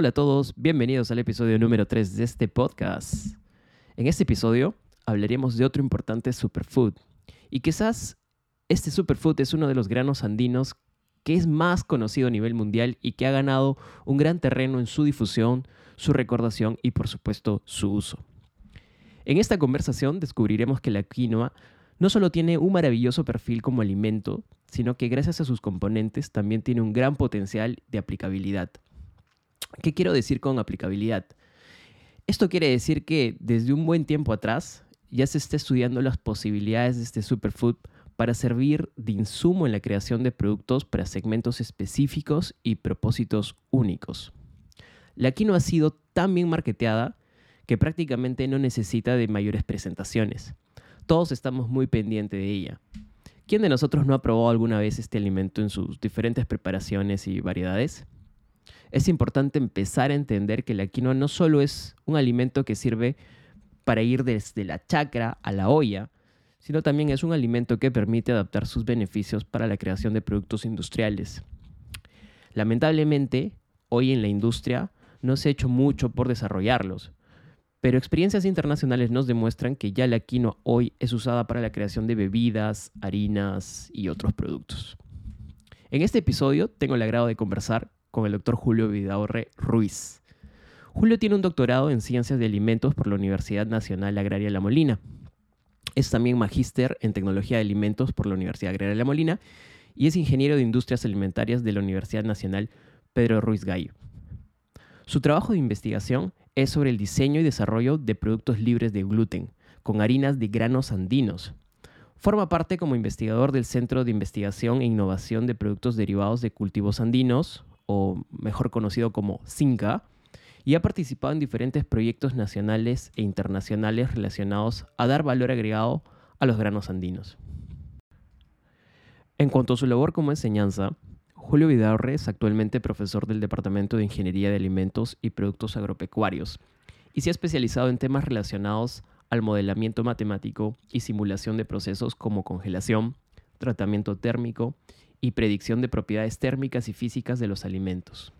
Hola a todos, bienvenidos al episodio número 3 de este podcast. En este episodio hablaremos de otro importante superfood. Y quizás este superfood es uno de los granos andinos que es más conocido a nivel mundial y que ha ganado un gran terreno en su difusión, su recordación y por supuesto su uso. En esta conversación descubriremos que la quinoa no solo tiene un maravilloso perfil como alimento, sino que gracias a sus componentes también tiene un gran potencial de aplicabilidad. ¿Qué quiero decir con aplicabilidad? Esto quiere decir que desde un buen tiempo atrás ya se está estudiando las posibilidades de este superfood para servir de insumo en la creación de productos para segmentos específicos y propósitos únicos. La quinoa ha sido tan bien marketeada que prácticamente no necesita de mayores presentaciones. Todos estamos muy pendientes de ella. ¿Quién de nosotros no ha probado alguna vez este alimento en sus diferentes preparaciones y variedades? Es importante empezar a entender que la quinoa no solo es un alimento que sirve para ir desde la chacra a la olla, sino también es un alimento que permite adaptar sus beneficios para la creación de productos industriales. Lamentablemente, hoy en la industria no se ha hecho mucho por desarrollarlos, pero experiencias internacionales nos demuestran que ya la quinoa hoy es usada para la creación de bebidas, harinas y otros productos. En este episodio tengo el agrado de conversar con el doctor Julio Vidaurre Ruiz. Julio tiene un doctorado en Ciencias de Alimentos por la Universidad Nacional Agraria La Molina. Es también magíster en Tecnología de Alimentos por la Universidad Agraria La Molina y es ingeniero de Industrias Alimentarias de la Universidad Nacional Pedro Ruiz Gallo. Su trabajo de investigación es sobre el diseño y desarrollo de productos libres de gluten, con harinas de granos andinos. Forma parte como investigador del Centro de Investigación e Innovación de Productos Derivados de Cultivos Andinos, o mejor conocido como CINCA, y ha participado en diferentes proyectos nacionales e internacionales relacionados a dar valor agregado a los granos andinos. En cuanto a su labor como enseñanza, Julio Vidarre es actualmente profesor del Departamento de Ingeniería de Alimentos y Productos Agropecuarios y se ha especializado en temas relacionados al modelamiento matemático y simulación de procesos como congelación, tratamiento térmico y predicción de propiedades térmicas y físicas de los alimentos.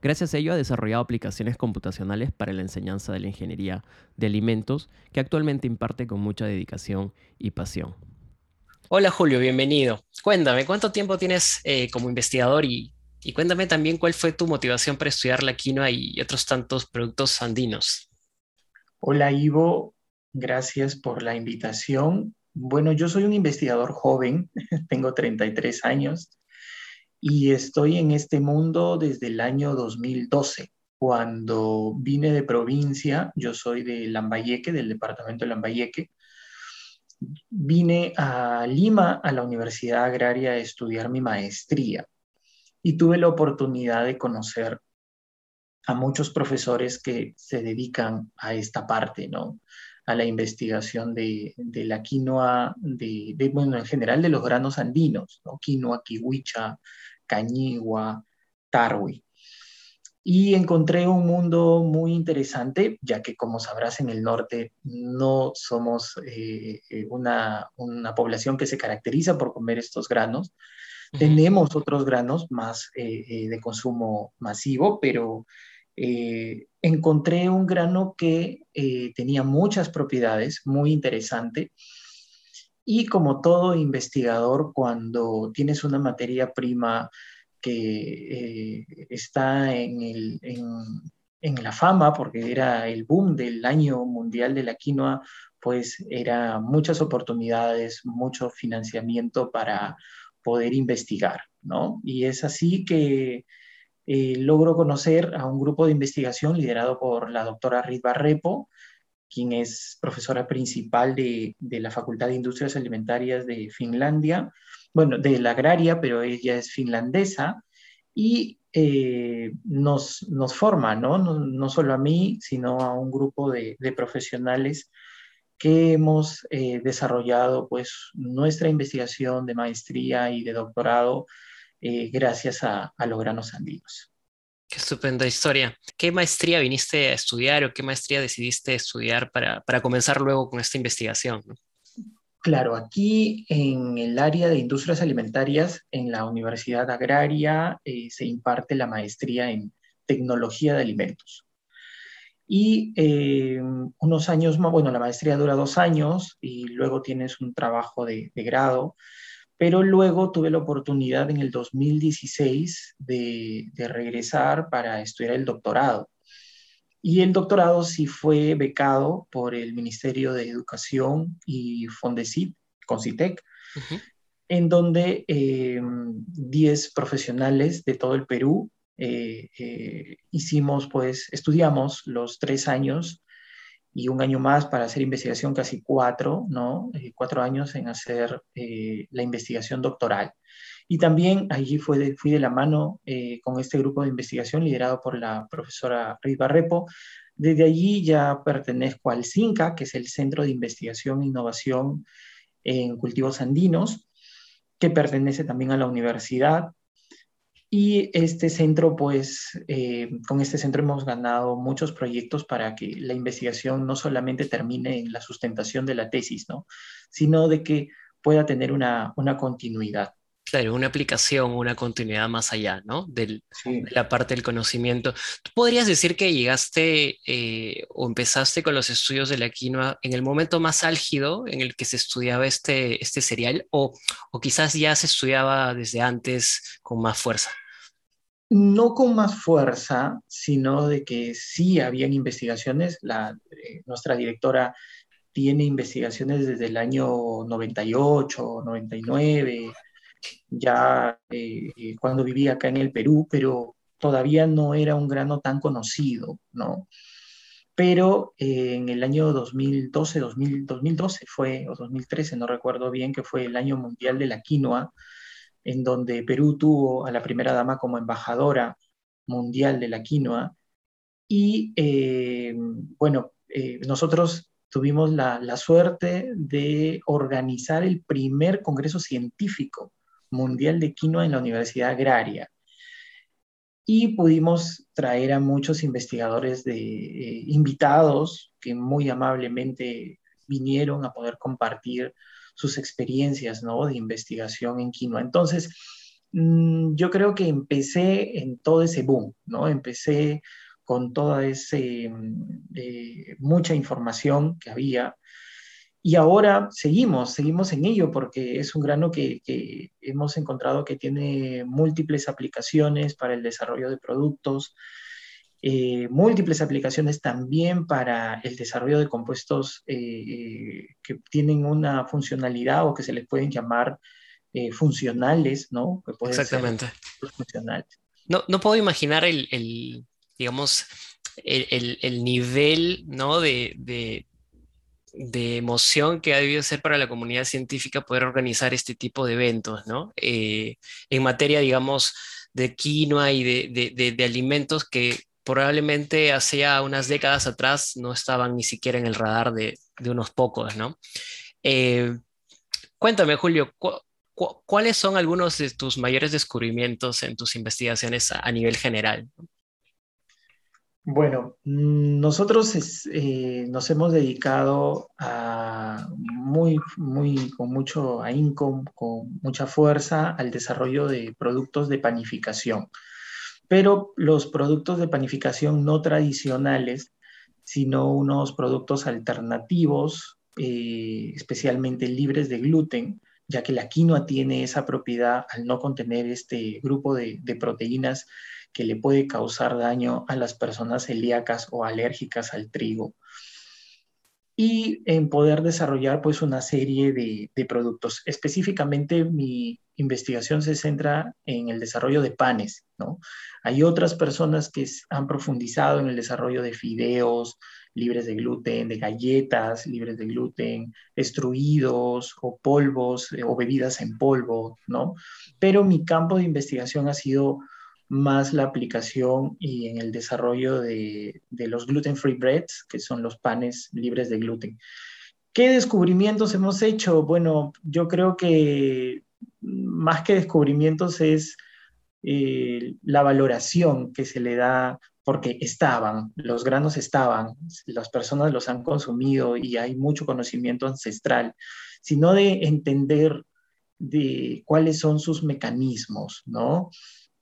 Gracias a ello ha desarrollado aplicaciones computacionales para la enseñanza de la ingeniería de alimentos que actualmente imparte con mucha dedicación y pasión. Hola Julio, bienvenido. Cuéntame, ¿cuánto tiempo tienes eh, como investigador y, y cuéntame también cuál fue tu motivación para estudiar la quinoa y otros tantos productos andinos? Hola Ivo, gracias por la invitación bueno, yo soy un investigador joven, tengo 33 años y estoy en este mundo desde el año 2012, cuando vine de provincia, yo soy de Lambayeque, del departamento de Lambayeque, vine a Lima, a la Universidad Agraria, a estudiar mi maestría y tuve la oportunidad de conocer a muchos profesores que se dedican a esta parte, ¿no? A la investigación de, la quinoa, de, bueno, en general de los granos andinos, ¿no? quinoa, kiwicha, cañigua, tarwi. Y encontré un mundo muy interesante, ya que como sabrás en el norte no somos eh, eh, una, población que se caracteriza por comer estos granos. Tenemos otros granos más eh, de consumo masivo, pero eh, encontré un grano que eh, tenía muchas propiedades, muy interesante. Y como todo investigador, cuando tienes una materia prima que eh, está en, en, la fama, porque era el boom del año mundial de la quinoa, pues era muchas oportunidades, mucho financiamiento para poder investigar, ¿no? Y es así que eh, logro conocer a un grupo de investigación liderado por la doctora Ritva Repo, quien es profesora principal de, la Facultad de Industrias Alimentarias de Finlandia, bueno, de la agraria, pero ella es finlandesa, y eh, nos, nos forma, ¿no? ¿no? solo a mí, sino a un grupo de, de profesionales que hemos eh, desarrollado pues nuestra investigación de maestría y de doctorado eh, gracias a, a, los granos andinos. Qué estupenda historia. ¿Qué maestría viniste a estudiar o qué maestría decidiste estudiar para, para comenzar luego con esta investigación? Claro, aquí en el área de industrias alimentarias, en la Universidad Agraria, eh, se imparte la maestría en tecnología de alimentos. Y eh, unos años más, bueno, la maestría dura dos años y luego tienes un trabajo de, grado, pero luego tuve la oportunidad en el 2016 de, de regresar para estudiar el doctorado. Y el doctorado sí fue becado por el Ministerio de Educación y Fondesit, Concitec, en donde 10 eh, profesionales de todo el Perú eh, eh, hicimos, pues, estudiamos los tres años y un año más para hacer investigación, casi cuatro, ¿no? cuatro años en hacer la investigación doctoral. Y también allí fue de, fui de la mano con este grupo de investigación liderado por la profesora Riva Repo. Desde allí ya pertenezco al CINCA, que es el Centro de Investigación e Innovación en Cultivos Andinos, que pertenece también a la universidad y este centro, pues, eh, con este centro hemos ganado muchos proyectos para que la investigación no solamente termine en la sustentación de la tesis, ¿no? Sino de que pueda tener una, una continuidad. Claro, una aplicación, una continuidad más allá, ¿no? de la parte del conocimiento. ¿Tú podrías decir que llegaste eh, o empezaste con los estudios de la quinoa en el momento más álgido en el que se estudiaba este, este cereal o, o quizás ya se estudiaba desde antes con más fuerza? No con más fuerza, sino de que sí habían investigaciones. La, eh, nuestra directora tiene investigaciones desde el año 98, 99 ya eh, eh, cuando vivía acá en el Perú, pero todavía no era un grano tan conocido, ¿no? Pero eh, en el año 2012, 2012 fue, o 2013, no recuerdo bien, que fue el año mundial de la quinoa, en donde Perú tuvo a la primera dama como embajadora mundial de la quinoa. Y bueno, nosotros tuvimos la, la, suerte de organizar el primer congreso científico Mundial de Quinoa en la Universidad Agraria. Y pudimos traer a muchos investigadores de, eh, invitados que muy amablemente vinieron a poder compartir sus experiencias ¿no? de investigación en quinoa. Entonces, mm, yo creo que empecé en todo ese boom, ¿no? Empecé con toda esa mm, eh, mucha información que había y ahora seguimos, seguimos en ello porque es un grano que, hemos encontrado que tiene múltiples aplicaciones para el desarrollo de productos, eh, múltiples aplicaciones también para el desarrollo de compuestos eh, que tienen una funcionalidad o que se les pueden llamar eh, funcionales, ¿no? Exactamente. No, no puedo imaginar el, digamos, el, nivel, ¿no? de, de emoción que ha debido ser para la comunidad científica poder organizar este tipo de eventos, ¿no? Eh, en materia, digamos, de quinoa y de, alimentos que probablemente hacía unas décadas atrás no estaban ni siquiera en el radar de, unos pocos, ¿no? Eh, cuéntame, Julio, ¿cuáles son algunos de tus mayores descubrimientos en tus investigaciones a, nivel general? Bueno, mm, nosotros eh, nos hemos dedicado a muy, muy, con mucho ahínco, con mucha fuerza al desarrollo de productos de panificación. Pero los productos de panificación no tradicionales, sino unos productos alternativos, eh, especialmente libres de gluten, ya que la quinoa tiene esa propiedad al no contener este grupo de, de proteínas que le puede causar daño a las personas celíacas o alérgicas al trigo. Y en poder desarrollar pues una serie de, productos. Específicamente mi investigación se centra en el desarrollo de panes, ¿no? Hay otras personas que han profundizado en el desarrollo de fideos libres de gluten, de galletas libres de gluten, extruidos o polvos eh, o bebidas en polvo, ¿no? Pero mi campo de investigación ha sido más la aplicación y en el desarrollo de, los gluten-free breads, que son los panes libres de gluten. ¿Qué descubrimientos hemos hecho? Bueno, yo creo que más que descubrimientos es eh, la valoración que se le da, porque estaban, los granos estaban, las personas los han consumido y hay mucho conocimiento ancestral, sino de entender de cuáles son sus mecanismos, ¿no?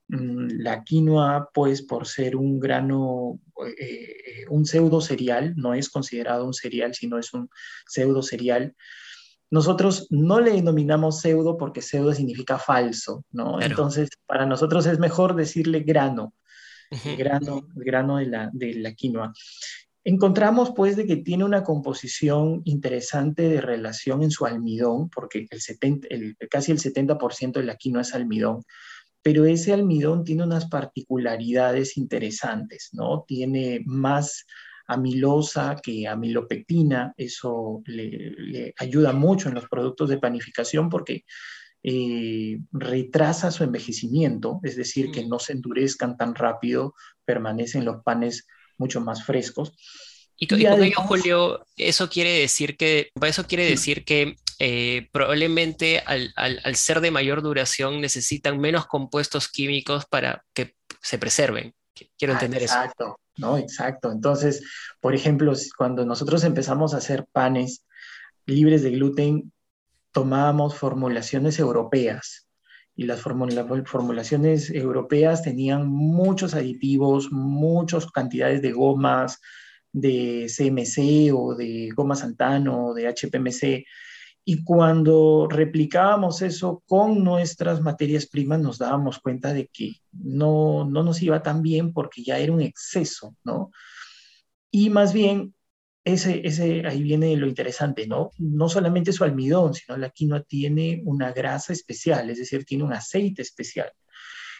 Mm, la quinoa, pues por ser un grano, eh, un pseudo cereal, no es considerado un cereal, sino es un pseudo cereal. Nosotros no le denominamos pseudo porque pseudo significa falso, ¿no? Entonces, para nosotros es mejor decirle grano, grano, grano de la, de la quinoa. Encontramos pues de que tiene una composición interesante de relación en su almidón, porque el 70, el, casi el 70% de la quinoa es almidón, pero ese almidón tiene unas particularidades interesantes, ¿no? Tiene más amilosa que amilopectina, eso le, ayuda mucho en los productos de panificación porque eh, retrasa su envejecimiento, es decir, que mm. no se endurezcan tan rápido, permanecen los panes mucho más frescos. Y, con ello, Julio, eso quiere decir que, eso quiere decir que eh, probablemente al, ser de mayor duración necesitan menos compuestos químicos para que se preserven. Quiero ah, entender eso. Exacto, ¿no? Exacto. Entonces, por ejemplo, cuando nosotros empezamos a hacer panes libres de gluten, tomábamos formulaciones europeas. Y las formulaciones europeas tenían muchos aditivos, muchas cantidades de gomas, de CMC o de goma Santano o de HPMC. Y cuando replicábamos eso con nuestras materias primas, nos dábamos cuenta de que no, no nos iba tan bien porque ya era un exceso, ¿no? Y más bien, ese, ese, ahí viene lo interesante, ¿no? No solamente su almidón, sino la quinoa tiene una grasa especial, es decir, tiene un aceite especial,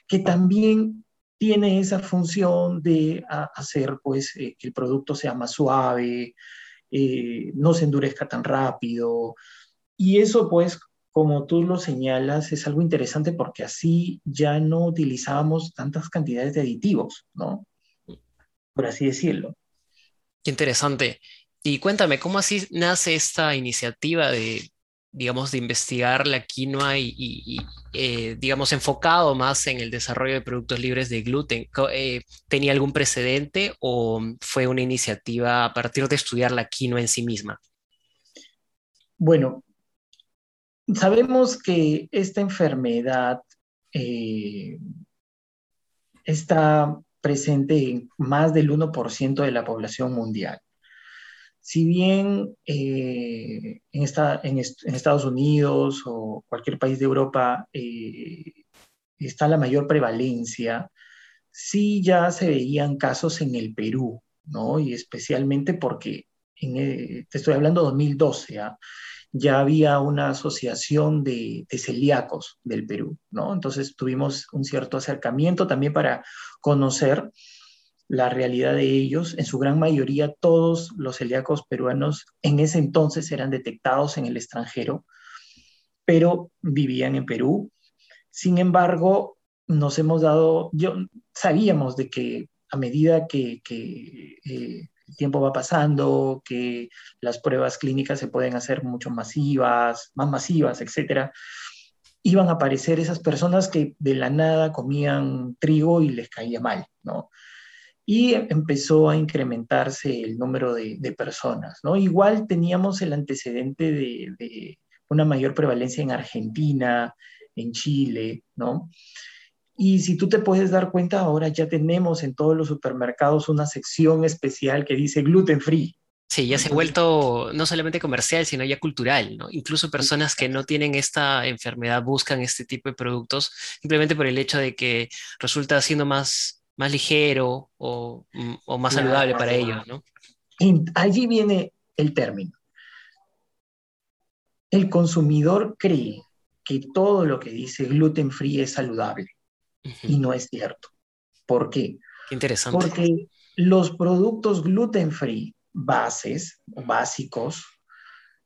que también tiene esa función de hacer pues eh, que el producto sea más suave, eh, no se endurezca tan rápido. Y eso pues, como tú lo señalas, es algo interesante porque así ya no utilizábamos tantas cantidades de aditivos, ¿no? Por así decirlo. Qué interesante. Y cuéntame, ¿cómo así nace esta iniciativa de digamos, de investigar la quinoa y, eh, digamos, enfocado más en el desarrollo de productos libres de gluten. Eh, ¿Tenía algún precedente o fue una iniciativa a partir de estudiar la quinoa en sí misma? Bueno, sabemos que esta enfermedad eh, está presente en más del 1% de la población mundial si bien eh, en, Estados Unidos o cualquier país de Europa eh, está la mayor prevalencia, sí ya se veían casos en el Perú, ¿no? Y especialmente porque, te estoy hablando de 2012, ¿ah? Ya había una asociación de, celíacos del Perú, ¿no? Entonces tuvimos un cierto acercamiento también para conocer la realidad de ellos. En su gran mayoría, todos los celíacos peruanos en ese entonces eran detectados en el extranjero, pero vivían en Perú. Sin embargo, nos hemos dado, yo sabíamos de que a medida que, eh, el tiempo va pasando, que las pruebas clínicas se pueden hacer mucho masivas, más masivas, etcétera, iban a aparecer esas personas que de la nada comían trigo y les caía mal, ¿no? y empezó a incrementarse el número de, personas, ¿no? Igual teníamos el antecedente de, una mayor prevalencia en Argentina, en Chile, ¿no? Y si tú te puedes dar cuenta, ahora ya tenemos en todos los supermercados una sección especial que dice gluten free. Sí, ya se ha vuelto no solamente comercial, sino ya cultural, ¿no? Incluso personas que no tienen esta enfermedad buscan este tipo de productos simplemente por el hecho de que resulta siendo más más ligero o, mm, más saludable para ellos, ¿no? allí viene el término. El consumidor cree que todo lo que dice gluten free es saludable y no es cierto. ¿Por qué? interesante. Porque los productos gluten free bases, básicos,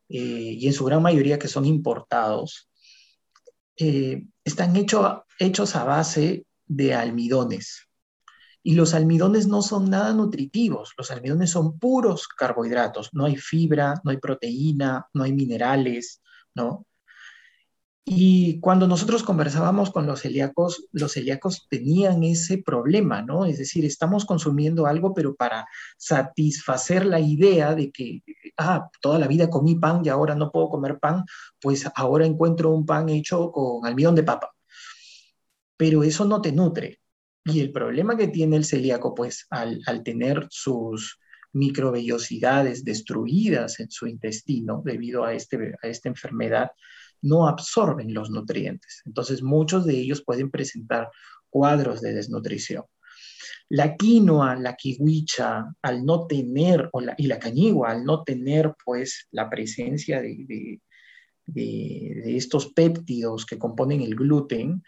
eh, y en su gran mayoría que son importados, eh, están hechos a base de almidones. Y los almidones no son nada nutritivos, los almidones son puros carbohidratos, no hay fibra, no hay proteína, no hay minerales, ¿no? Y cuando nosotros conversábamos con los celíacos, los celíacos tenían ese problema, ¿no? Es decir, estamos consumiendo algo, pero para satisfacer la idea de que, ah, toda la vida comí pan y ahora no puedo comer pan, pues ahora encuentro un pan hecho con almidón de papa. Pero eso no te nutre. Y el problema que tiene el celíaco, pues al, tener sus microvellosidades destruidas en su intestino debido a, este, a esta enfermedad, no absorben los nutrientes. Entonces, muchos de ellos pueden presentar cuadros de desnutrición. La quinoa, la kiwicha, al no tener, o la, y la cañigua, al no tener pues la presencia de, de, estos péptidos que componen el gluten,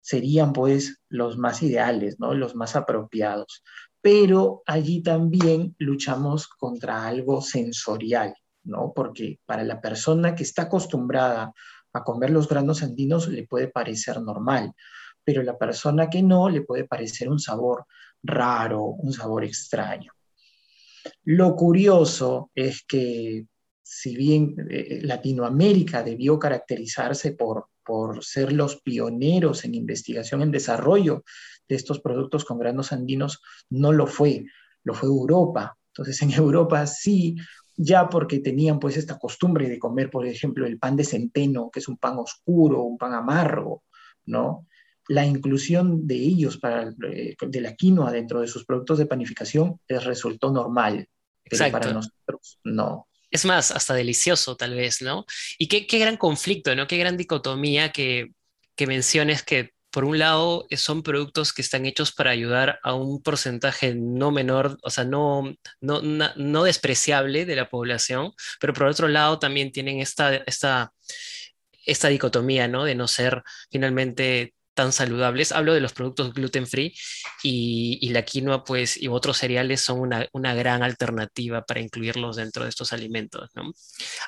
serían pues los más ideales, ¿no? los más apropiados. Pero allí también luchamos contra algo sensorial, ¿no? Porque para la persona que está acostumbrada a comer los granos andinos le puede parecer normal, pero la persona que no le puede parecer un sabor raro, un sabor extraño. Lo curioso es que si bien eh, Latinoamérica debió caracterizarse por, por ser los pioneros en investigación en desarrollo de estos productos con granos andinos, no lo fue, lo fue Europa. Entonces en Europa sí ya porque tenían pues esta costumbre de comer, por ejemplo, el pan de centeno, que es un pan oscuro, un pan amargo, ¿no? La inclusión de ellos para, eh, de la quinoa dentro de sus productos de panificación les resultó normal, pero para nosotros no. Es más, hasta delicioso tal vez, ¿no? Y qué, qué gran conflicto, ¿no? Qué gran dicotomía que, que menciones que por un lado, son productos que están hechos para ayudar a un porcentaje no menor, o sea, no, no, no, despreciable de la población, pero por otro lado también tienen esta, esta, esta dicotomía, ¿no? De no ser finalmente tan saludables. Hablo de los productos gluten free y, y la quinoa, pues, y otros cereales son una, una, gran alternativa para incluirlos dentro de estos alimentos, ¿no?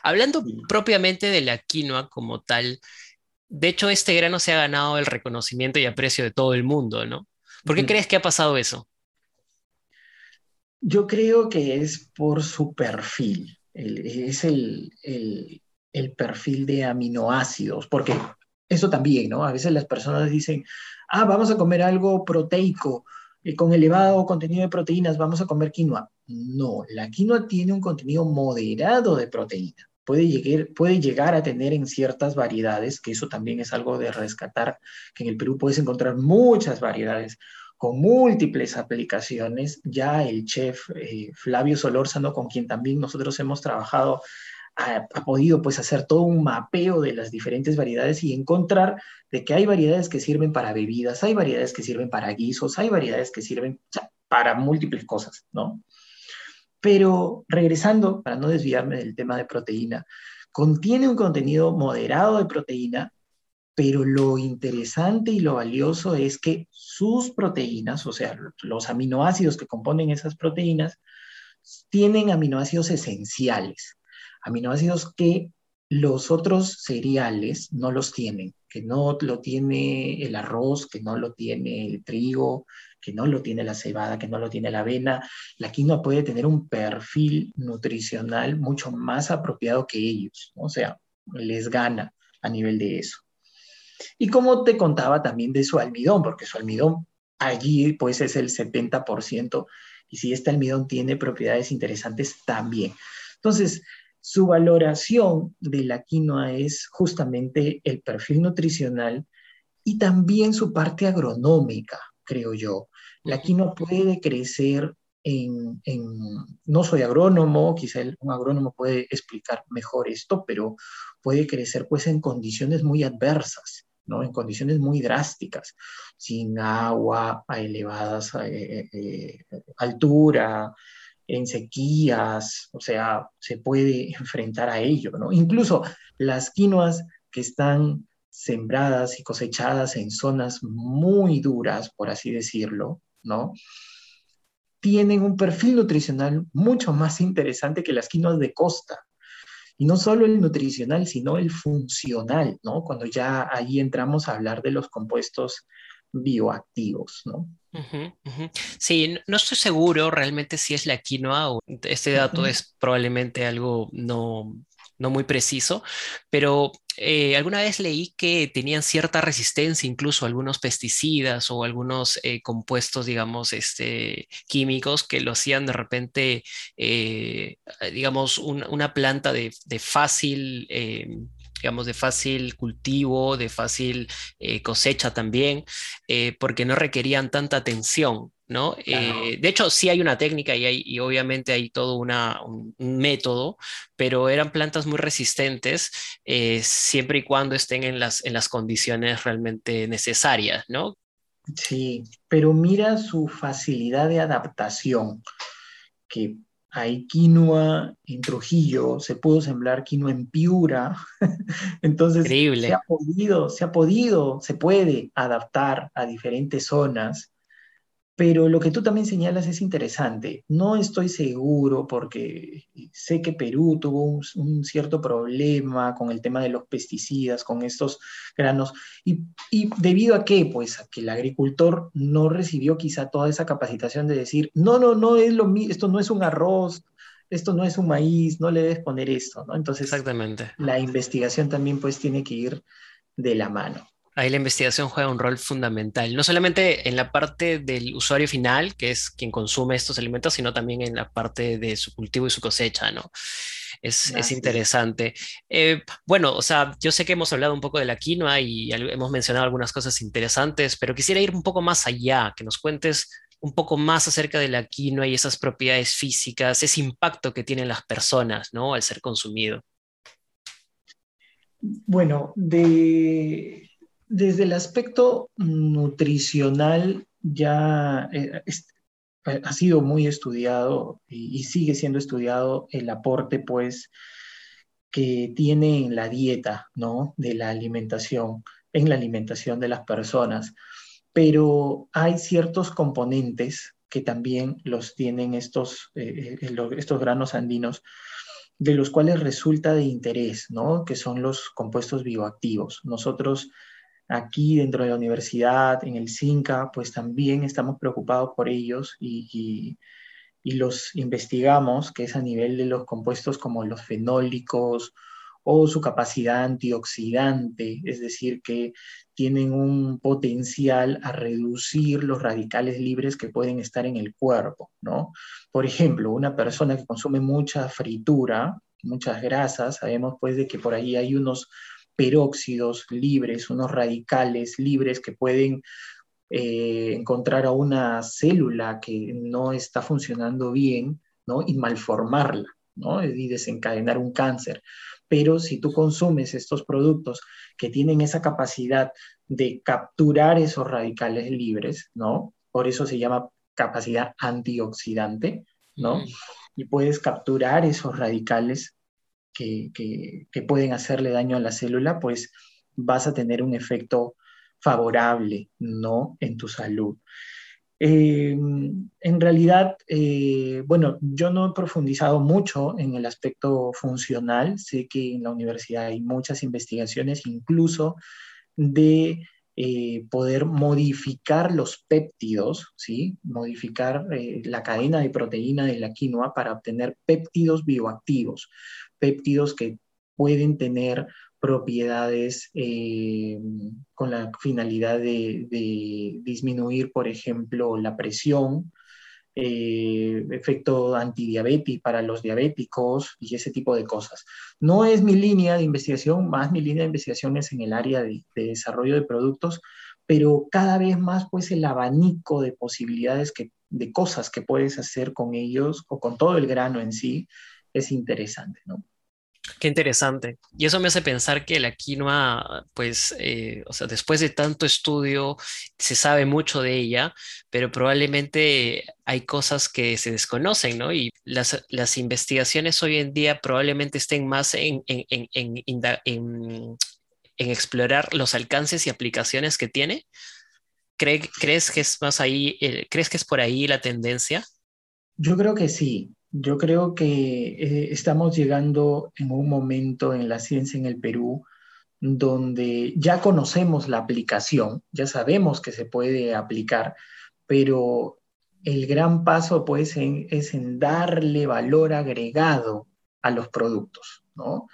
Hablando propiamente de la quinoa como tal, de hecho, este grano se ha ganado el reconocimiento y aprecio de todo el mundo, ¿no? ¿Por qué crees que ha pasado eso? Yo creo que es por su perfil, es el, perfil de aminoácidos, porque eso también, ¿no? A veces las personas dicen, ah, vamos a comer algo proteico, eh, con elevado contenido de proteínas, vamos a comer quinoa. No, la quinoa tiene un contenido moderado de proteína puede llegar, puede llegar a tener en ciertas variedades, que eso también es algo de rescatar, que en el Perú puedes encontrar muchas variedades con múltiples aplicaciones. Ya el chef eh, Flavio Solórzano, con quien también nosotros hemos trabajado, ha, ha, podido pues hacer todo un mapeo de las diferentes variedades y encontrar de que hay variedades que sirven para bebidas, hay variedades que sirven para guisos, hay variedades que sirven para múltiples cosas, ¿no? Pero regresando, para no desviarme del tema de proteína, contiene un contenido moderado de proteína, pero lo interesante y lo valioso es que sus proteínas, o sea, los aminoácidos que componen esas proteínas, tienen aminoácidos esenciales, aminoácidos que los otros cereales no los tienen, que no lo tiene el arroz, que no lo tiene el trigo, que no lo tiene la cebada, que no lo tiene la avena, la quinoa puede tener un perfil nutricional mucho más apropiado que ellos, o sea, les gana a nivel de eso. Y como te contaba también de su almidón, porque su almidón allí pues es el 70%, y si este almidón tiene propiedades interesantes también. Entonces, su valoración de la quinoa es justamente el perfil nutricional y también su parte agronómica, creo yo. La quinoa puede crecer en, no soy agrónomo, quizá un agrónomo puede explicar mejor esto, pero puede crecer pues en condiciones muy adversas, ¿no? En condiciones muy drásticas, sin agua, a elevadas eh, eh, altura, en sequías, o sea, se puede enfrentar a ello, ¿no? Incluso las quinoas que están sembradas y cosechadas en zonas muy duras, por así decirlo, ¿no? Tienen un perfil nutricional mucho más interesante que las quinoas de costa. Y no solo el nutricional, sino el funcional, ¿no? Cuando ya ahí entramos a hablar de los compuestos bioactivos, ¿no? Sí, no estoy seguro realmente si es la quinoa o este dato es probablemente algo no, no muy preciso, pero eh, alguna vez leí que tenían cierta resistencia incluso a algunos pesticidas o algunos eh, compuestos, digamos, este, químicos que lo hacían de repente, eh, digamos, una planta de, fácil digamos, de fácil cultivo, de fácil cosecha también, porque no requerían tanta atención. ¿no? Eh, de hecho, sí hay una técnica y, hay, y obviamente hay todo una, un, método, pero eran plantas muy resistentes eh, siempre y cuando estén en las, en las condiciones realmente necesarias, ¿no? Sí, pero mira su facilidad de adaptación, que hay quinoa en Trujillo, se pudo sembrar quinoa en Piura, entonces se ha podido, se ha podido, se puede adaptar a diferentes zonas pero lo que tú también señalas es interesante. No estoy seguro porque sé que Perú tuvo un, cierto problema con el tema de los pesticidas, con estos granos. Y, debido a qué? Pues a que el agricultor no recibió quizá toda esa capacitación de decir, no, no, no es lo mismo, esto no es un arroz, esto no es un maíz, no le debes poner esto, ¿no? Entonces, Exactamente. la investigación también pues tiene que ir de la mano. Ahí la investigación juega un rol fundamental, no solamente en la parte del usuario final, que es quien consume estos alimentos, sino también en la parte de su cultivo y su cosecha, ¿no? Es, interesante. Eh, bueno, o sea, yo sé que hemos hablado un poco de la quinoa y hemos mencionado algunas cosas interesantes, pero quisiera ir un poco más allá, que nos cuentes un poco más acerca de la quinoa y esas propiedades físicas, ese impacto que tienen las personas, ¿no? Al ser consumido. Bueno, de desde el aspecto nutricional ya eh, ha sido muy estudiado y, sigue siendo estudiado el aporte, pues, que tiene en la dieta, ¿no? De la alimentación, en la alimentación de las personas. Pero hay ciertos componentes que también los tienen estos, eh, eh, estos granos andinos, de los cuales resulta de interés, ¿no? Que son los compuestos bioactivos. Nosotros aquí dentro de la universidad, en el CINCA, pues también estamos preocupados por ellos y, los investigamos, que es a nivel de los compuestos como los fenólicos o su capacidad antioxidante, es decir, que tienen un potencial a reducir los radicales libres que pueden estar en el cuerpo, ¿no? Por ejemplo, una persona que consume mucha fritura, muchas grasas, sabemos pues de que por ahí hay unos peróxidos libres, unos radicales libres que pueden eh, encontrar a una célula que no está funcionando bien ¿no? y malformarla ¿no? y desencadenar un cáncer. Pero si tú consumes estos productos que tienen esa capacidad de capturar esos radicales libres, ¿no? por eso se llama capacidad antioxidante, ¿no? Mm. y puedes capturar esos radicales que, pueden hacerle daño a la célula, pues vas a tener un efecto favorable, ¿no? En tu salud. Eh, en realidad, eh, bueno, yo no he profundizado mucho en el aspecto funcional. Sé que en la universidad hay muchas investigaciones, incluso de eh, poder modificar los péptidos, ¿sí? Modificar la cadena de proteína de la quinoa para obtener péptidos bioactivos péptidos que pueden tener propiedades eh, con la finalidad de, disminuir, por ejemplo, la presión, eh, efecto antidiabético para los diabéticos y ese tipo de cosas. No es mi línea de investigación, más mi línea de investigación es en el área de, desarrollo de productos, pero cada vez más pues el abanico de posibilidades que, de cosas que puedes hacer con ellos o con todo el grano en sí es interesante, ¿no? Qué interesante. Y eso me hace pensar que la quinoa, pues, eh, o sea, después de tanto estudio, se sabe mucho de ella, pero probablemente hay cosas que se desconocen, ¿no? Y las, las investigaciones hoy en día probablemente estén más en, en, en, en explorar los alcances y aplicaciones que tiene. ¿Crees que es más ahí, eh, crees que es por ahí la tendencia? Yo creo que sí. Yo creo que eh, estamos llegando en un momento en la ciencia en el Perú donde ya conocemos la aplicación, ya sabemos que se puede aplicar, pero el gran paso pues es en darle valor agregado a los productos, ¿no?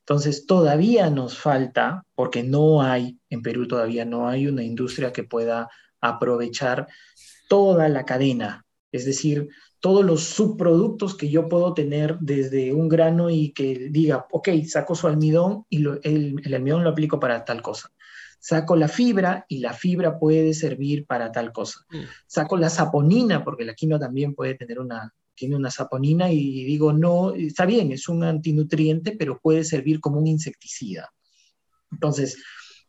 Entonces todavía nos falta, porque no hay, en Perú todavía no hay una industria que pueda aprovechar toda la cadena, es decir, todos los subproductos que yo puedo tener desde un grano y que diga, ok, saco su almidón y el, el almidón lo aplico para tal cosa. Saco la fibra y la fibra puede servir para tal cosa. Mm. Saco la saponina, porque la quinoa también puede tener una, tiene una saponina y digo, no, está bien, es un antinutriente, pero puede servir como un insecticida. Entonces,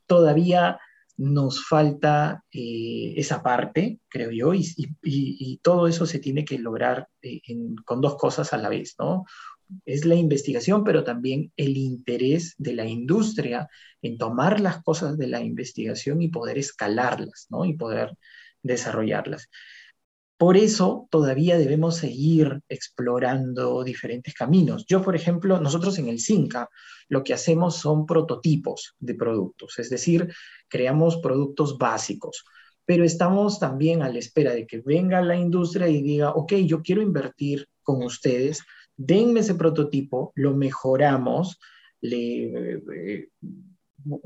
todavía nos falta eh, esa parte, creo yo, y, todo eso se tiene que lograr eh, con dos cosas a la vez, ¿no? Es la investigación, pero también el interés de la industria en tomar las cosas de la investigación y poder escalarlas, ¿no? Y poder desarrollarlas. Por eso todavía debemos seguir explorando diferentes caminos. Yo, por ejemplo, nosotros en el CINCA lo que hacemos son prototipos de productos, es decir, creamos productos básicos, pero estamos también a la espera de que venga la industria y diga, ok, yo quiero invertir con ustedes, denme ese prototipo, lo mejoramos, le, eh,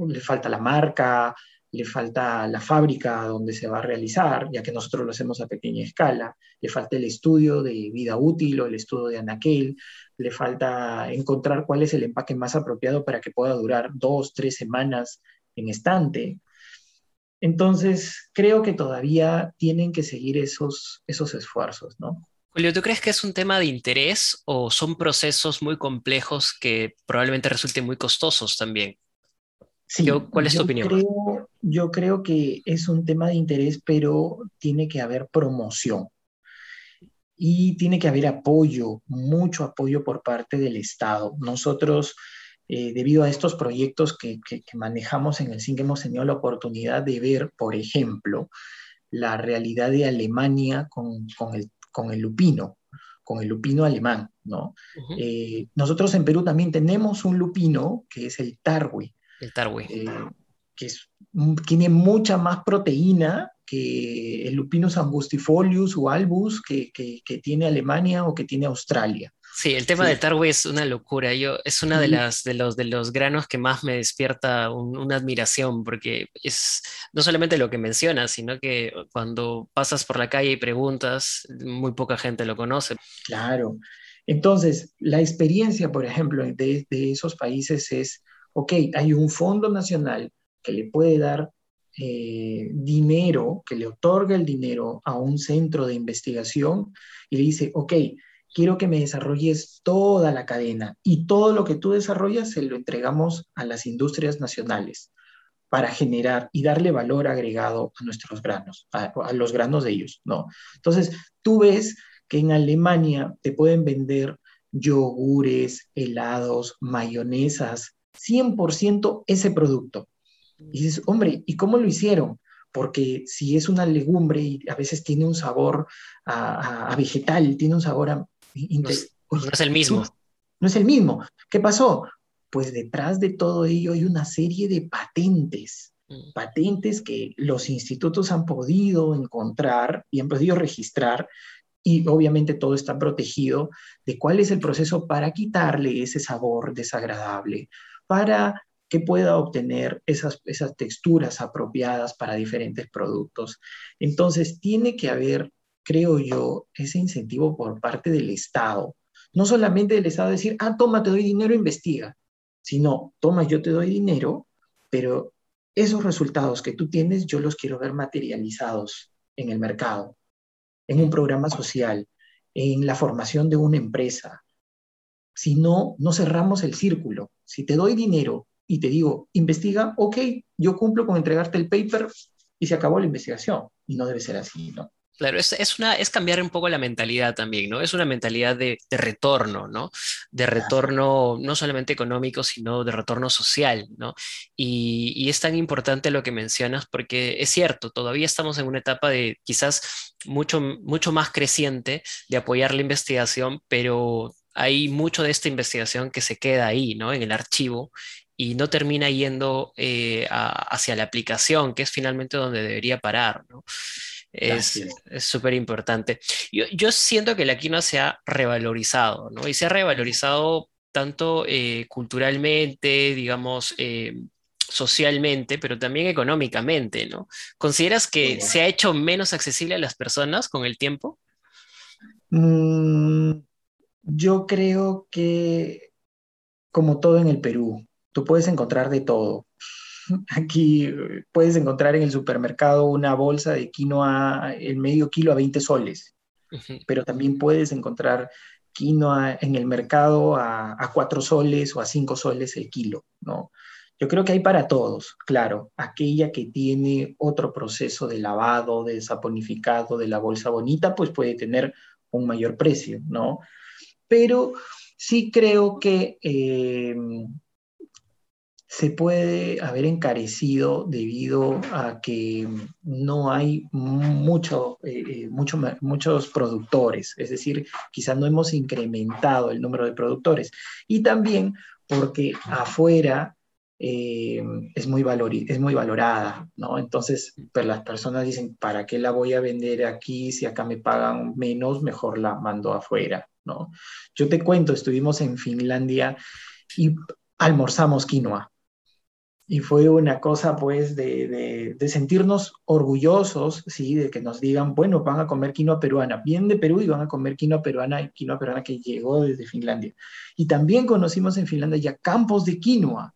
le falta la marca, le falta la fábrica donde se va a realizar, ya que nosotros lo hacemos a pequeña escala, le falta el estudio de vida útil o el estudio de anaquel, le falta encontrar cuál es el empaque más apropiado para que pueda durar dos, tres semanas en estante. Entonces, creo que todavía tienen que seguir esos, esos esfuerzos, ¿no? Julio, ¿tú crees que es un tema de interés o son procesos muy complejos que probablemente resulten muy costosos también? Sí, ¿Cuál es tu opinión? Creo, yo creo que es un tema de interés, pero tiene que haber promoción y tiene que haber apoyo, mucho apoyo por parte del Estado. Nosotros, eh, debido a estos proyectos que, manejamos en el CINC, hemos tenido la oportunidad de ver, por ejemplo, la realidad de Alemania con, el, con el lupino con el lupino alemán, ¿no? Eh, nosotros en Perú también tenemos un lupino que es el tarwi, el tarwi. Eh, que tiene mucha más proteína que el Lupinus angustifolius o albus que, tiene Alemania o que tiene Australia. Sí, el tema del tarwi es una locura. Yo, es una de, las, de, los, de los granos que más me despierta una admiración, porque es no solamente lo que mencionas, sino que cuando pasas por la calle y preguntas, muy poca gente lo conoce. Claro. Entonces, la experiencia, por ejemplo, de, de esos países es ok, hay un fondo nacional que le puede dar eh, dinero, que le otorga el dinero a un centro de investigación y le dice, ok, quiero que me desarrolles toda la cadena y todo lo que tú desarrollas se lo entregamos a las industrias nacionales para generar y darle valor agregado a nuestros granos, a, a los granos de ellos, ¿no? Entonces, tú ves que en Alemania te pueden vender yogures, helados, mayonesas, 100% ese producto. Y dices, hombre, ¿y cómo lo hicieron? Porque si es una legumbre y a veces tiene un sabor a, vegetal, tiene un sabor a... No es, no es el mismo. No es el mismo. ¿Qué pasó? Pues detrás de todo ello hay una serie de patentes, mm. patentes que los institutos han podido encontrar y han podido registrar y obviamente todo está protegido de cuál es el proceso para quitarle ese sabor desagradable, para que pueda obtener esas, esas texturas apropiadas para diferentes productos. Entonces, tiene que haber, creo yo, ese incentivo por parte del Estado. No solamente del Estado decir, ah, toma, te doy dinero, investiga, sino, toma, yo te doy dinero, pero esos resultados que tú tienes, yo los quiero ver materializados en el mercado, en un programa social, en la formación de una empresa, si no, no cerramos el círculo. Si te doy dinero y te digo, investiga, ok, yo cumplo con entregarte el paper y se acabó la investigación. Y no debe ser así, ¿no? Claro, es, una, es cambiar un poco la mentalidad también, ¿no? Es una mentalidad de, retorno, ¿no? De retorno no solamente económico, sino de retorno social, ¿no? Y, y, es tan importante lo que mencionas porque es cierto, todavía estamos en una etapa de quizás mucho, mucho más creciente de apoyar la investigación, pero hay mucho de esta investigación que se queda ahí, ¿no? En el archivo y no termina yendo eh, hacia la aplicación, que es finalmente donde debería parar, ¿no? Es súper importante. Yo, yo, siento que la quinoa se ha revalorizado, ¿no? Y se ha revalorizado tanto eh, culturalmente, digamos, eh, socialmente, pero también económicamente, ¿no? ¿Consideras que se ha hecho menos accesible a las personas con el tiempo? Mm, yo creo que, como todo en el Perú, tú puedes encontrar de todo. Aquí eh, puedes encontrar en el supermercado una bolsa de quinoa, el medio kilo a 20 soles, pero también puedes encontrar quinoa en el mercado a, a 4 soles o a 5 soles el kilo, ¿no? Yo creo que hay para todos, claro, aquella que tiene otro proceso de lavado, de saponificado, de la bolsa bonita, pues puede tener un mayor precio, ¿no? Pero sí creo que eh, se puede haber encarecido debido a que no hay mucho, eh, eh, mucho, muchos productores, es decir, quizás no hemos incrementado el número de productores. Y también porque afuera eh, es, muy es muy valorada, ¿no? Entonces, pues las personas dicen, ¿para qué la voy a vender aquí si acá me pagan menos? Mejor la mando afuera, ¿no? Yo te cuento, estuvimos en Finlandia y almorzamos quinoa y fue una cosa pues de, sentirnos orgullosos, ¿sí? De que nos digan, bueno, van a comer quinoa peruana, bien de Perú y van a comer quinoa peruana, quinoa peruana que llegó desde Finlandia. Y también conocimos en Finlandia ya campos de quinoa,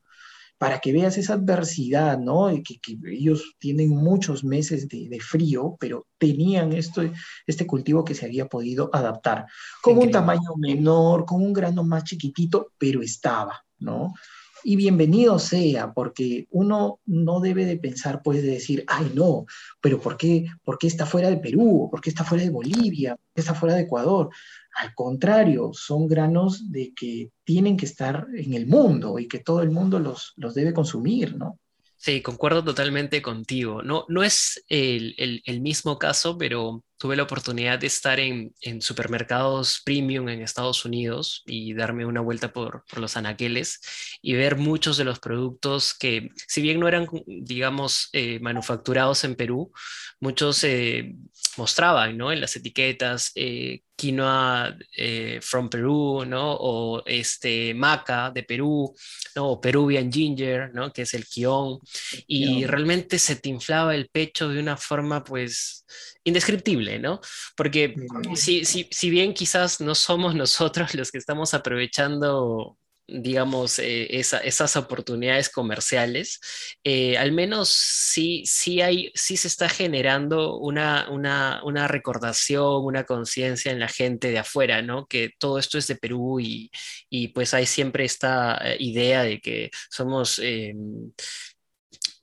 para que veas esa adversidad, ¿no? Que, que ellos tienen muchos meses de, frío, pero tenían esto, este cultivo que se había podido adaptar, con un tamaño menor, con un grano más chiquitito, pero estaba, ¿no? Y bienvenido sea, porque uno no debe de pensar, pues, de decir, ay, no, pero ¿por qué, ¿por qué está fuera de Perú? ¿Por qué está fuera de Bolivia? ¿Por qué está fuera de Ecuador? Al contrario, son granos de que tienen que estar en el mundo y que todo el mundo los, los debe consumir, ¿no? Sí, concuerdo totalmente contigo. No, no es el, mismo caso, pero tuve la oportunidad de estar en, supermercados premium en Estados Unidos y darme una vuelta por, los anaqueles y ver muchos de los productos que, si bien no eran, digamos, eh, manufacturados en Perú, muchos eh, mostraban ¿no? en las etiquetas eh, quinoa eh, from Perú, ¿no? O este maca de Perú, ¿no? O Peruvian ginger, ¿no? Que es el quión. Y realmente se te inflaba el pecho de una forma, pues, indescriptible, ¿no? Porque si, si, si bien quizás no somos nosotros los que estamos aprovechando digamos, eh, esas oportunidades comerciales, eh, al menos sí, sí, hay, sí se está generando una, una, recordación, una conciencia en la gente de afuera, ¿no? Que todo esto es de Perú y, pues hay siempre esta eh, idea de que somos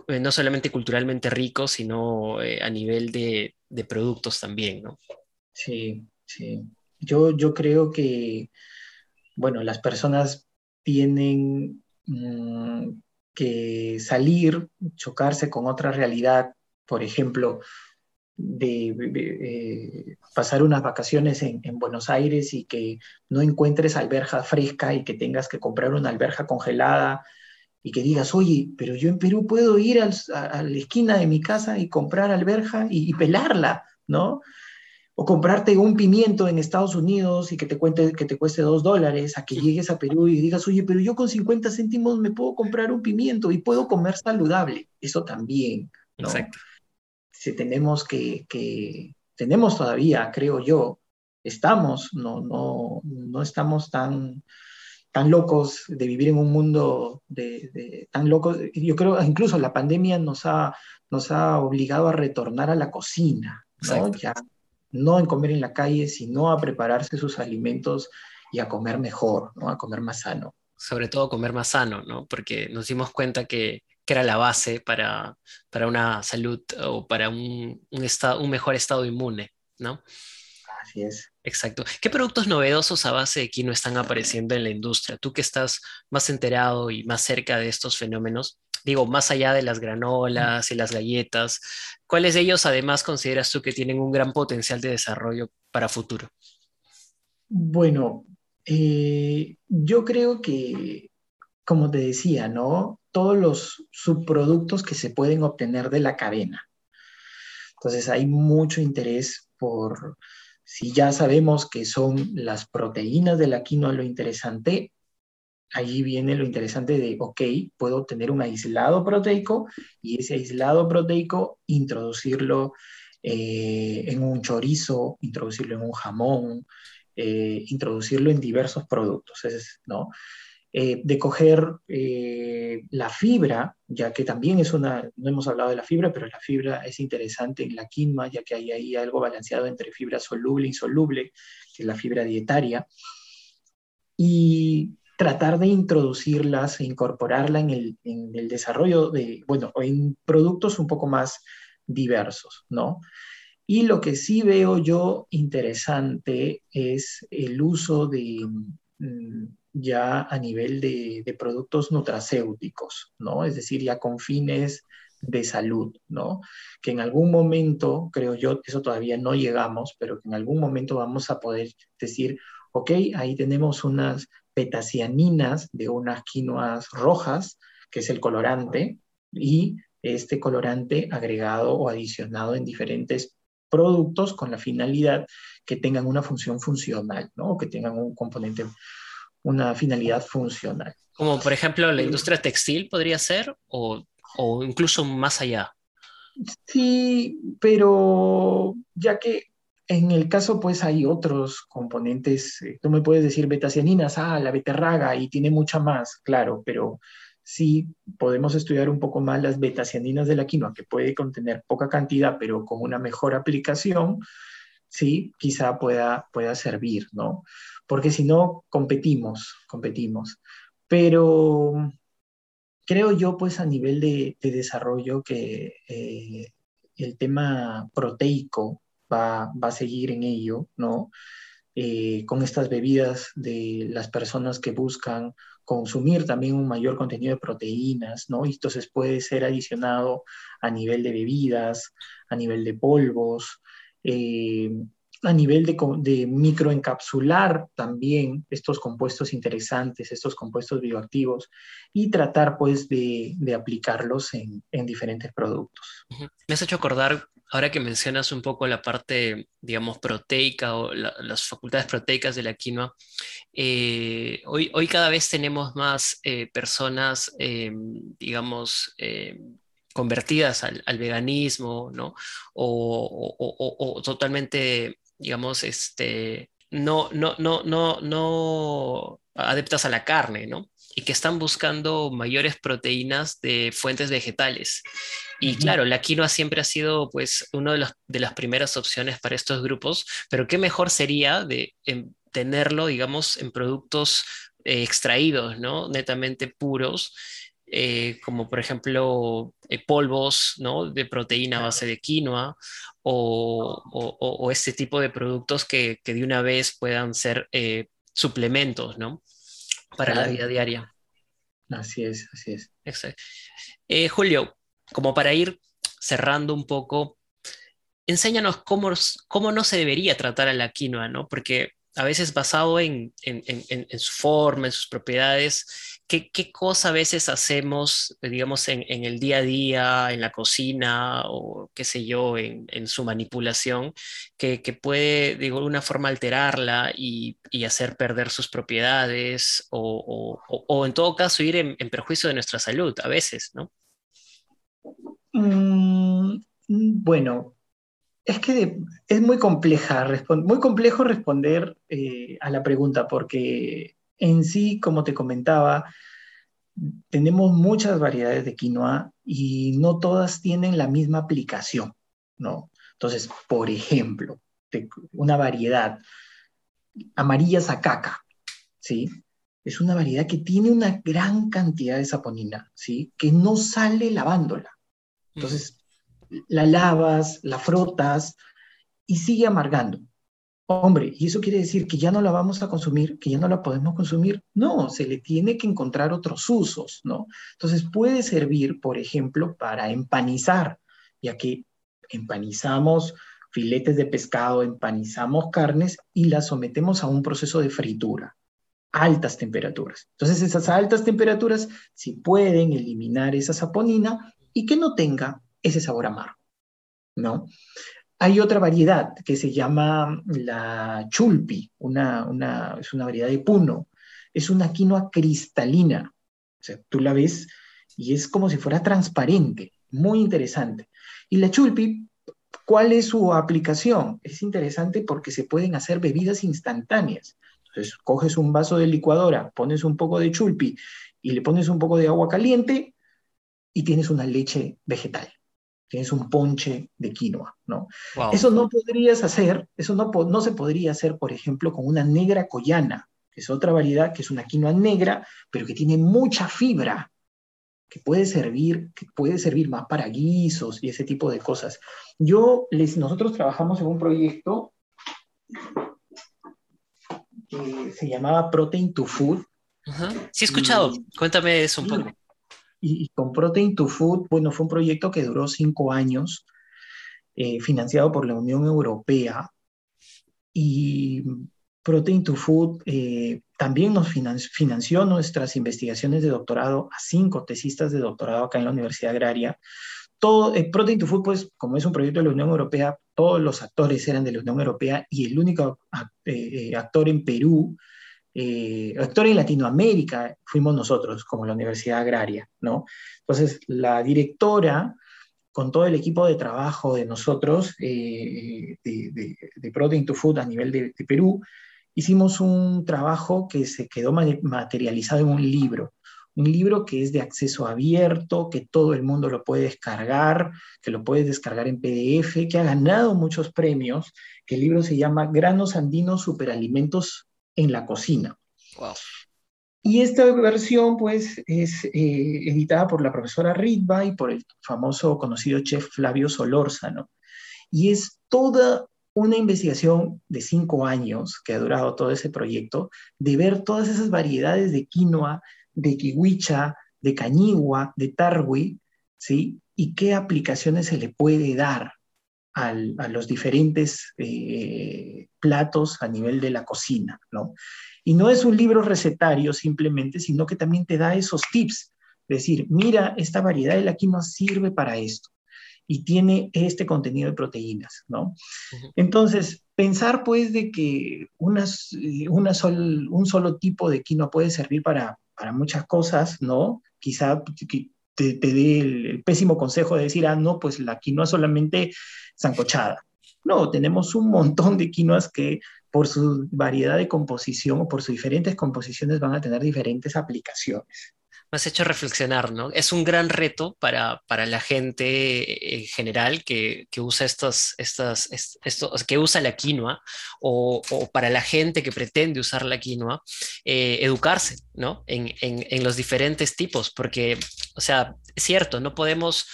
no solamente culturalmente ricos, sino a nivel de, de, productos también, ¿no? Sí, sí. Yo, yo creo que, bueno, las personas tienen mm, que salir, chocarse con otra realidad, por ejemplo, de, eh, pasar unas vacaciones en, Buenos Aires y que no encuentres alberja fresca y que tengas que comprar una alberja congelada y que digas, oye, pero yo en Perú puedo ir a, la esquina de mi casa y comprar alberja y, y pelarla, ¿no? o comprarte un pimiento en Estados Unidos y que te, cuente, que te cueste dos dólares, a que llegues a Perú y digas, oye, pero yo con 50 céntimos me puedo comprar un pimiento y puedo comer saludable. Eso también, ¿no? Exacto. Si tenemos que, que, tenemos todavía, creo yo, estamos, no, no, no estamos tan, tan locos de vivir en un mundo de, tan locos. Yo creo incluso la pandemia nos ha, nos ha obligado a retornar a la cocina, ¿no? Ya no en comer en la calle, sino a prepararse sus alimentos y a comer mejor, ¿no? a comer más sano. Sobre todo comer más sano, ¿no? porque nos dimos cuenta que, era la base para, para, una salud o para un, un, estado, un mejor estado inmune. ¿no? Así es. Exacto. ¿Qué productos novedosos a base de quino están apareciendo en la industria? Tú que estás más enterado y más cerca de estos fenómenos, digo, más allá de las granolas y las galletas, ¿cuáles de ellos además consideras tú que tienen un gran potencial de desarrollo para futuro? Bueno, eh, yo creo que como te decía, ¿no? Todos los subproductos que se pueden obtener de la cadena. Entonces hay mucho interés por, si ya sabemos que son las proteínas de la quinoa lo interesante, allí viene lo interesante de, ok, puedo obtener un aislado proteico y ese aislado proteico introducirlo eh, en un chorizo, introducirlo en un jamón, eh, introducirlo en diversos productos, ¿no? Eh, de coger la fibra, ya que también es una, no hemos hablado de la fibra, pero la fibra es interesante en la quinoa, ya que hay ahí algo balanceado entre fibra soluble e insoluble, que es la fibra dietaria. Y tratar de introducirlas e incorporarla en el, en el desarrollo de, bueno, en productos un poco más diversos, ¿no? Y lo que sí veo yo interesante es el uso de mm, ya a nivel de, productos nutracéuticos, ¿no? Es decir, ya con fines de salud, ¿no? Que en algún momento, creo yo, eso todavía no llegamos, pero que en algún momento vamos a poder decir, ok, ahí tenemos unas petacianinas de unas quinoas rojas, que es el colorante, y este colorante agregado o adicionado en diferentes productos con la finalidad que tengan una función funcional, ¿no? que tengan un componente, una finalidad funcional. Como por ejemplo la industria textil podría ser o, o incluso más allá. Sí, pero ya que en el caso, pues hay otros componentes. Eh, tú me puedes decir betacianinas, ah, la beterraga, y tiene mucha más, claro, pero sí podemos estudiar un poco más las betacianinas de la quinoa, que puede contener poca cantidad, pero con una mejor aplicación, sí, quizá pueda, pueda servir, ¿no? Porque si no, competimos, competimos. Pero creo yo, pues a nivel de, desarrollo, que eh, el tema proteico, va, a seguir en ello, ¿no? Eh, con estas bebidas de las personas que buscan consumir también un mayor contenido de proteínas, ¿no? Y entonces puede ser adicionado a nivel de bebidas, a nivel de polvos, eh, a nivel de, microencapsular también estos compuestos interesantes, estos compuestos bioactivos, y tratar pues de, aplicarlos en, diferentes productos. Me has hecho acordar Ahora que mencionas un poco la parte, digamos, proteica o las facultades proteicas de la quinoa, eh, hoy, hoy cada vez tenemos más eh, personas, digamos, convertidas al, veganismo, ¿no? O, totalmente, digamos, este, no, no, no, no, no adeptas a la carne, ¿no? y que están buscando mayores proteínas de fuentes vegetales. Y claro, la quinoa siempre ha sido pues una de, de las primeras opciones para estos grupos, pero qué mejor sería de em, tenerlo, digamos, en productos eh, extraídos, ¿no? Netamente puros, eh, como por ejemplo eh, polvos, ¿no? De proteína a base de quinoa o, o, este tipo de productos que, que, de una vez puedan ser suplementos, ¿no? para la vida diaria. Así es, así es. Exacto. Eh, Julio, como para ir cerrando un poco, enséñanos cómo, cómo no se debería tratar a la quinoa, ¿no? Porque a veces basado en, su forma, en sus propiedades, ¿qué, cosa a veces hacemos, digamos, en, el día a día, en la cocina o qué sé yo, en, su manipulación, que, puede de alguna forma alterarla y, hacer perder sus propiedades o, en todo caso ir en, perjuicio de nuestra salud a veces, ¿no? Mm, bueno, es que es muy compleja, muy complejo responder eh, a la pregunta porque en sí, como te comentaba, tenemos muchas variedades de quinoa y no todas tienen la misma aplicación, ¿no? Entonces, por ejemplo, una variedad amarilla sacaca, ¿sí? Es una variedad que tiene una gran cantidad de saponina, ¿sí? Que no sale lavándola. Entonces, la lavas, la frotas y sigue amargando. Hombre, ¿y eso quiere decir que ya no la vamos a consumir, que ya no la podemos consumir? No, se le tiene que encontrar otros usos, ¿no? Entonces puede servir, por ejemplo, para empanizar, ya que empanizamos filetes de pescado, empanizamos carnes y las sometemos a un proceso de fritura. altas temperaturas. Entonces esas altas temperaturas sí pueden eliminar esa saponina y que no tenga ese sabor amargo, ¿no? Hay otra variedad que se llama la chulpi, es una variedad de puno. Es una quinoa cristalina. O sea, tú la ves y es como si fuera transparente, muy interesante. Y la chulpi, ¿cuál es su aplicación? Es interesante porque se pueden hacer bebidas instantáneas. Entonces, coges un vaso de licuadora, pones un poco de chulpi y le pones un poco de agua caliente y tienes una leche vegetal. Tienes un ponche de quinoa, ¿no? Eso no podrías hacer, eso no, no se podría hacer, por ejemplo, con una negra collana, que es otra variedad, que es una quinoa negra, pero que tiene mucha fibra, que puede servir, que puede servir más para guisos y ese tipo de cosas. Yo, les, nosotros trabajamos en un proyecto que se llamaba Protein to Food. Sí, he escuchado. Cuéntame eso un poco. Y, con Protein to Food, bueno, fue un proyecto que duró cinco años, eh, financiado por la Unión Europea. Y Protein to Food eh, también nos financió nuestras investigaciones de doctorado a cinco tesistas de doctorado acá en la Universidad Agraria. Todo, eh, Protein to Food, pues, como es un proyecto de la Unión Europea, todos los actores eran de la Unión Europea y el único actor en Perú, actor en Latinoamérica, fuimos nosotros, como la Universidad Agraria, ¿no? Entonces, la directora con todo el equipo de trabajo de nosotros, de, Protein to Food a nivel de, de Perú, hicimos un trabajo que se quedó materializado en un libro, un libro que es de acceso abierto, que todo el mundo lo puede descargar, que lo puedes descargar en PDF, que ha ganado muchos premios, que el libro se llama Granos Andinos Superalimentos en la Cocina. Y esta versión, pues, es eh, editada por la profesora Ritva y por el famoso conocido chef Flavio Solórzano. Y es toda una investigación de cinco años que ha durado todo ese proyecto, de ver todas esas variedades de quinoa, de kiwicha, de cañigua, de tarwi, ¿sí? Y qué aplicaciones se le puede dar a los diferentes eh, platos a nivel de la cocina, ¿no? Y no es un libro recetario simplemente, sino que también te da esos tips. Es decir, mira, esta variedad de la quinoa sirve para esto y tiene este contenido de proteínas, ¿no? Entonces, pensar pues de que unas, una un solo tipo de quinoa puede servir para, para muchas cosas, ¿no? Quizá te, dé el, pésimo consejo de decir, ah, no, pues la quinoa solamente zancochada. No, tenemos un montón de quinoas que por su variedad de composición o por sus diferentes composiciones van a tener diferentes aplicaciones me has hecho reflexionar, ¿no? Es un gran reto para, para la gente en general que, que usa estos, estas, esto, que usa la quinoa o, o, para la gente que pretende usar la quinoa, eh, educarse, ¿no? En, en, en los diferentes tipos, porque, o sea, es cierto, no podemos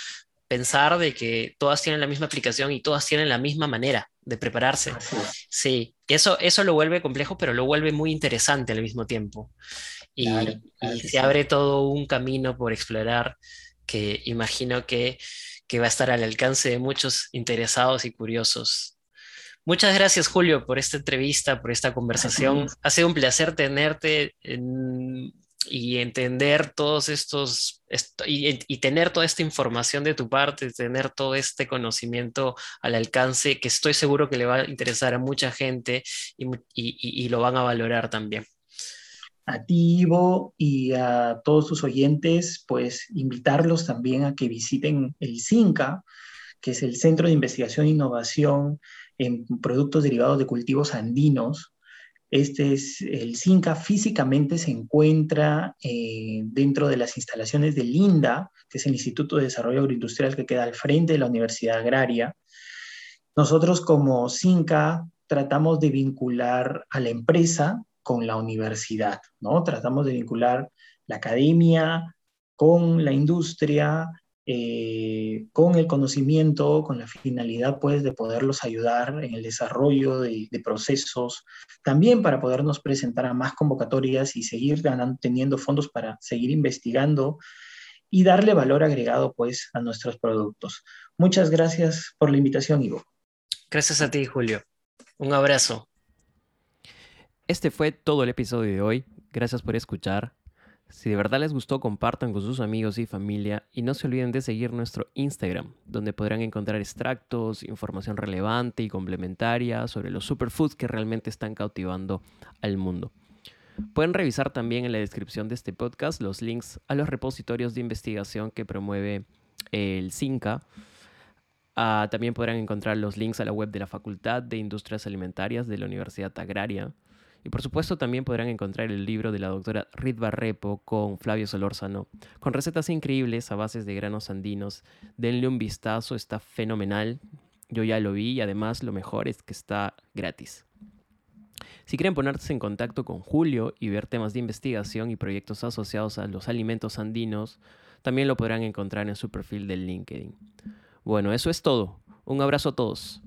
pensar de que todas tienen la misma aplicación y todas tienen la misma manera de prepararse. Sí, eso, eso lo vuelve complejo, pero lo vuelve muy interesante al mismo tiempo y, se abre todo un camino por explorar que imagino que, va a estar al alcance de muchos interesados y curiosos. Muchas gracias, Julio, por esta entrevista, por esta conversación. Ha sido un placer tenerte y entender todos estos, y, tener toda esta información de tu parte, tener todo este conocimiento al alcance que estoy seguro que le va a interesar a mucha gente y lo van a valorar también a y a todos tus oyentes, pues invitarlos también a que visiten el CINCA, que es el Centro de Investigación e Innovación en Productos Derivados de Cultivos Andinos. Este es el CINCA, físicamente se encuentra eh, dentro de las instalaciones del INDA, que es el Instituto de Desarrollo Agroindustrial que queda al frente de la Universidad Agraria. Nosotros como CINCA tratamos de vincular a la empresa con la universidad, ¿no? Tratamos de vincular la academia con la industria, eh, con el conocimiento, con la finalidad, pues, de poderlos ayudar en el desarrollo de, procesos, también para podernos presentar a más convocatorias y seguir ganando, teniendo fondos para seguir investigando y darle valor agregado, pues, a nuestros productos. Muchas gracias por la invitación, Ivo. Gracias a ti, Julio. Un abrazo. Este fue todo el episodio de hoy. Gracias por escuchar. Si de verdad les gustó, compartan con sus amigos y familia y no se olviden de seguir nuestro Instagram, donde podrán encontrar extractos, información relevante y complementaria sobre los superfoods que realmente están cautivando al mundo. Pueden revisar también en la descripción de este podcast los links a los repositorios de investigación que promueve el CINCA. Ah, también podrán encontrar los links a la web de la Facultad de Industrias Alimentarias de la Universidad Agraria. Y por supuesto también podrán encontrar el libro de la doctora Ritva Repo con Flavio Solórzano, con recetas increíbles a bases de granos andinos. Denle un vistazo, está fenomenal. Yo ya lo vi y además lo mejor es que está gratis. Si quieren ponerse en contacto con Julio y ver temas de investigación y proyectos asociados a los alimentos andinos, también lo podrán encontrar en su perfil de LinkedIn. Bueno, eso es todo. Un abrazo a todos.